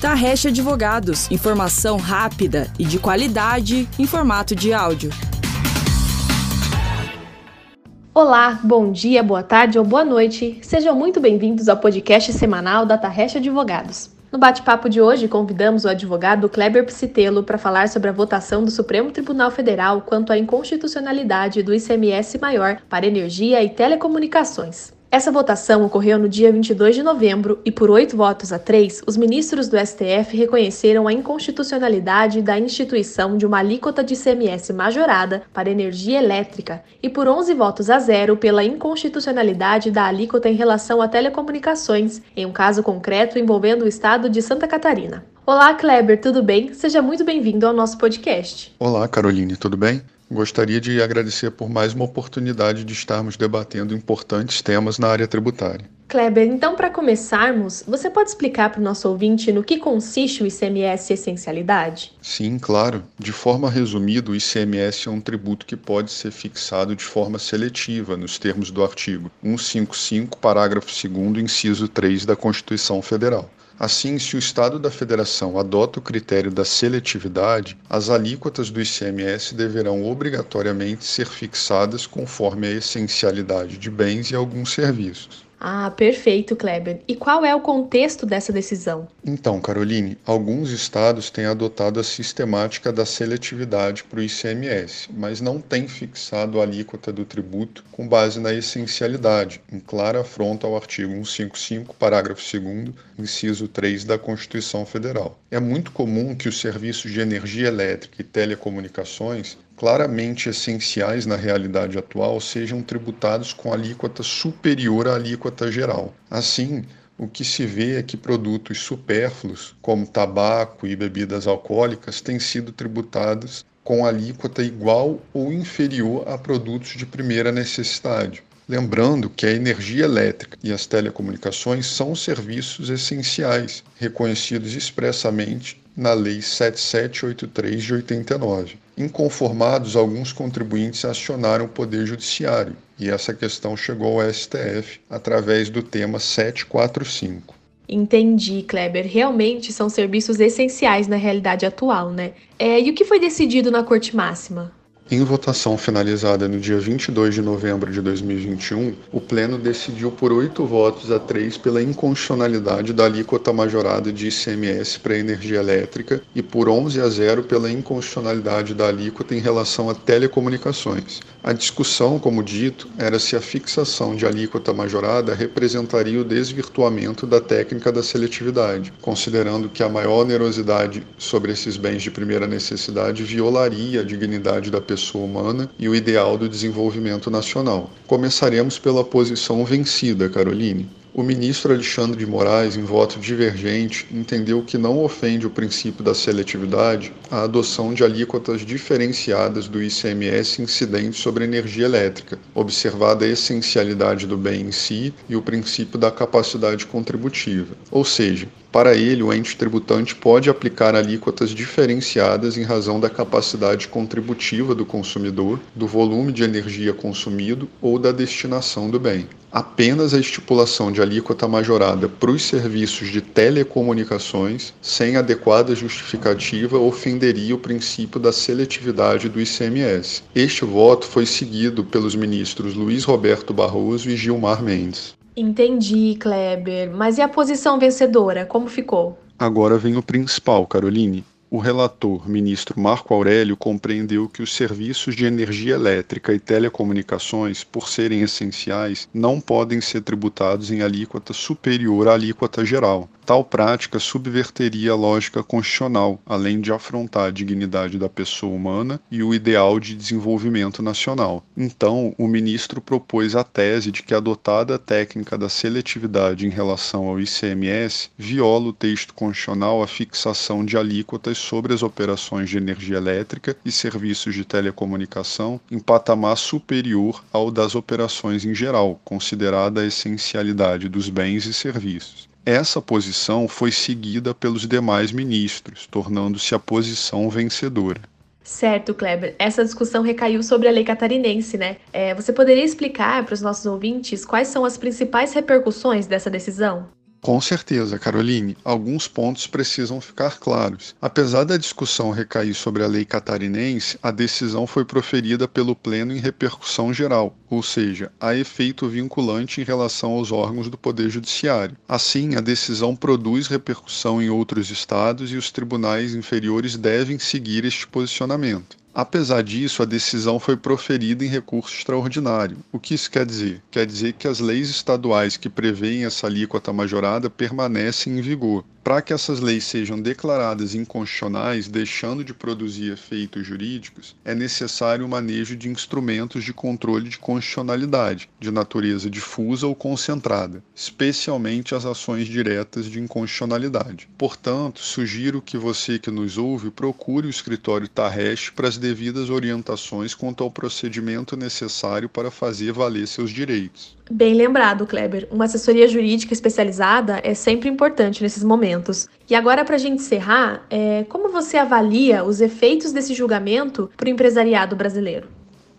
Tarrecha Advogados, informação rápida e de qualidade em formato de áudio. Olá, bom dia, boa tarde ou boa noite. Sejam muito bem-vindos ao podcast semanal da Tarrecha Advogados. No bate-papo de hoje, convidamos o advogado Kleber Psitelo para falar sobre a votação do Supremo Tribunal Federal quanto à inconstitucionalidade do ICMS maior para energia e telecomunicações. Essa votação ocorreu no dia 22 de novembro e, por oito votos a três, os ministros do STF reconheceram a inconstitucionalidade da instituição de uma alíquota de ICMS majorada para energia elétrica e, por 11 votos a zero, pela inconstitucionalidade da alíquota em relação a telecomunicações, em um caso concreto envolvendo o estado de Santa Catarina. Olá, Kleber, tudo bem? Seja muito bem-vindo ao nosso podcast. Olá, Caroline, tudo bem? Gostaria de agradecer por mais uma oportunidade de estarmos debatendo importantes temas na área tributária. Kleber, então para começarmos, você pode explicar para o nosso ouvinte no que consiste o ICMS Essencialidade? Sim, claro. De forma resumida, o ICMS é um tributo que pode ser fixado de forma seletiva, nos termos do artigo 155, parágrafo 2, inciso 3 da Constituição Federal. Assim, se o Estado da Federação adota o critério da seletividade, as alíquotas do ICMS deverão obrigatoriamente ser fixadas conforme a essencialidade de bens e alguns serviços. Ah, perfeito, Kleber. E qual é o contexto dessa decisão? Então, Caroline, alguns estados têm adotado a sistemática da seletividade para o ICMS, mas não têm fixado a alíquota do tributo com base na essencialidade, em clara afronta ao artigo 155, parágrafo 2, inciso 3 da Constituição Federal. É muito comum que os serviços de energia elétrica e telecomunicações claramente essenciais na realidade atual sejam tributados com alíquota superior à alíquota geral. Assim, o que se vê é que produtos supérfluos, como tabaco e bebidas alcoólicas, têm sido tributados com alíquota igual ou inferior a produtos de primeira necessidade. Lembrando que a energia elétrica e as telecomunicações são serviços essenciais, reconhecidos expressamente na Lei 7783 de 89. Inconformados, alguns contribuintes acionaram o Poder Judiciário e essa questão chegou ao STF através do tema 745. Entendi, Kleber. Realmente são serviços essenciais na realidade atual, né? É, e o que foi decidido na Corte Máxima? Em votação finalizada no dia 22 de novembro de 2021, o Pleno decidiu por oito votos a três pela inconstitucionalidade da alíquota majorada de ICMS para energia elétrica e por 11 a 0 pela inconstitucionalidade da alíquota em relação a telecomunicações. A discussão, como dito, era se a fixação de alíquota majorada representaria o desvirtuamento da técnica da seletividade, considerando que a maior onerosidade sobre esses bens de primeira necessidade violaria a dignidade da pessoa pessoa humana e o ideal do desenvolvimento nacional. Começaremos pela posição vencida, Caroline. O ministro Alexandre de Moraes, em voto divergente, entendeu que não ofende o princípio da seletividade a adoção de alíquotas diferenciadas do ICMS incidente sobre energia elétrica, observada a essencialidade do bem em si e o princípio da capacidade contributiva. Ou seja, para ele, o ente tributante pode aplicar alíquotas diferenciadas em razão da capacidade contributiva do consumidor, do volume de energia consumido ou da destinação do bem. Apenas a estipulação de alíquota majorada para os serviços de telecomunicações, sem adequada justificativa, ofenderia o princípio da seletividade do ICMS. Este voto foi seguido pelos ministros Luiz Roberto Barroso e Gilmar Mendes. Entendi, Kleber. Mas e a posição vencedora? Como ficou? Agora vem o principal, Caroline. O relator, ministro Marco Aurélio, compreendeu que os serviços de energia elétrica e telecomunicações, por serem essenciais, não podem ser tributados em alíquota superior à alíquota geral. Tal prática subverteria a lógica constitucional, além de afrontar a dignidade da pessoa humana e o ideal de desenvolvimento nacional. Então, o ministro propôs a tese de que a adotada técnica da seletividade em relação ao ICMS viola o texto constitucional a fixação de alíquotas sobre as operações de energia elétrica e serviços de telecomunicação em patamar superior ao das operações em geral, considerada a essencialidade dos bens e serviços. Essa posição foi seguida pelos demais ministros, tornando-se a posição vencedora. Certo, Kleber. Essa discussão recaiu sobre a lei catarinense, né? É, você poderia explicar para os nossos ouvintes quais são as principais repercussões dessa decisão? Com certeza, Caroline, alguns pontos precisam ficar claros. Apesar da discussão recair sobre a lei catarinense, a decisão foi proferida pelo Pleno em repercussão geral, ou seja, há efeito vinculante em relação aos órgãos do Poder Judiciário. Assim, a decisão produz repercussão em outros estados e os tribunais inferiores devem seguir este posicionamento. Apesar disso, a decisão foi proferida em recurso extraordinário. O que isso quer dizer? Quer dizer que as leis estaduais que prevêem essa alíquota majorada permanecem em vigor para que essas leis sejam declaradas inconstitucionais, deixando de produzir efeitos jurídicos, é necessário o manejo de instrumentos de controle de constitucionalidade, de natureza difusa ou concentrada, especialmente as ações diretas de inconstitucionalidade. Portanto, sugiro que você que nos ouve procure o escritório Tarresh para as devidas orientações quanto ao procedimento necessário para fazer valer seus direitos. Bem lembrado, Kleber. Uma assessoria jurídica especializada é sempre importante nesses momentos. E agora, para a gente encerrar, é, como você avalia os efeitos desse julgamento para o empresariado brasileiro?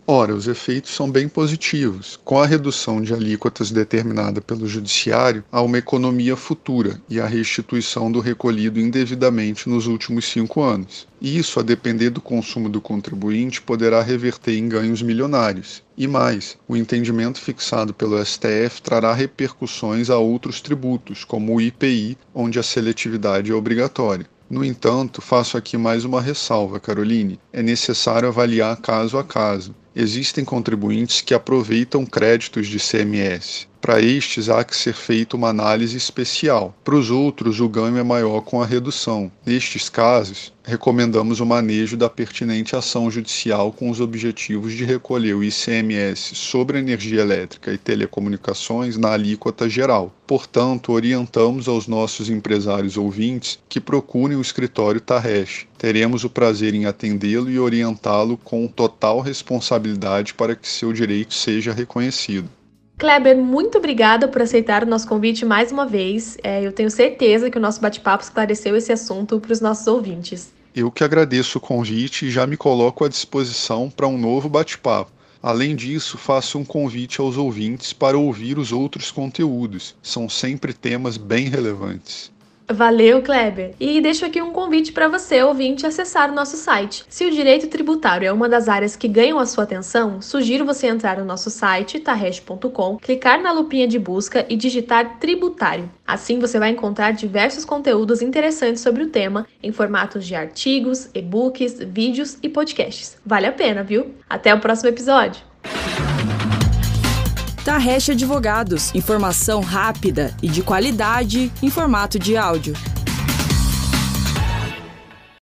Ora, os efeitos são bem positivos. Com a redução de alíquotas determinada pelo Judiciário, há uma economia futura e a restituição do recolhido indevidamente nos últimos cinco anos. Isso, a depender do consumo do contribuinte, poderá reverter em ganhos milionários. E mais, o entendimento fixado pelo STF trará repercussões a outros tributos, como o IPI, onde a seletividade é obrigatória. No entanto, faço aqui mais uma ressalva, Caroline. É necessário avaliar caso a caso existem contribuintes que aproveitam créditos de CMS. Para estes, há que ser feita uma análise especial. Para os outros, o ganho é maior com a redução. Nestes casos, recomendamos o manejo da pertinente ação judicial com os objetivos de recolher o ICMS sobre energia elétrica e telecomunicações na alíquota geral. Portanto, orientamos aos nossos empresários ouvintes que procurem o escritório Tarresh. Teremos o prazer em atendê-lo e orientá-lo com total responsabilidade para que seu direito seja reconhecido. Kleber, muito obrigada por aceitar o nosso convite mais uma vez. É, eu tenho certeza que o nosso bate-papo esclareceu esse assunto para os nossos ouvintes. Eu que agradeço o convite e já me coloco à disposição para um novo bate-papo. Além disso, faço um convite aos ouvintes para ouvir os outros conteúdos. São sempre temas bem relevantes. Valeu, Kleber! E deixo aqui um convite para você, ouvinte, acessar o nosso site. Se o direito tributário é uma das áreas que ganham a sua atenção, sugiro você entrar no nosso site, tarresh.com, clicar na lupinha de busca e digitar tributário. Assim você vai encontrar diversos conteúdos interessantes sobre o tema, em formatos de artigos, e-books, vídeos e podcasts. Vale a pena, viu? Até o próximo episódio! Tarrecha Advogados. Informação rápida e de qualidade em formato de áudio.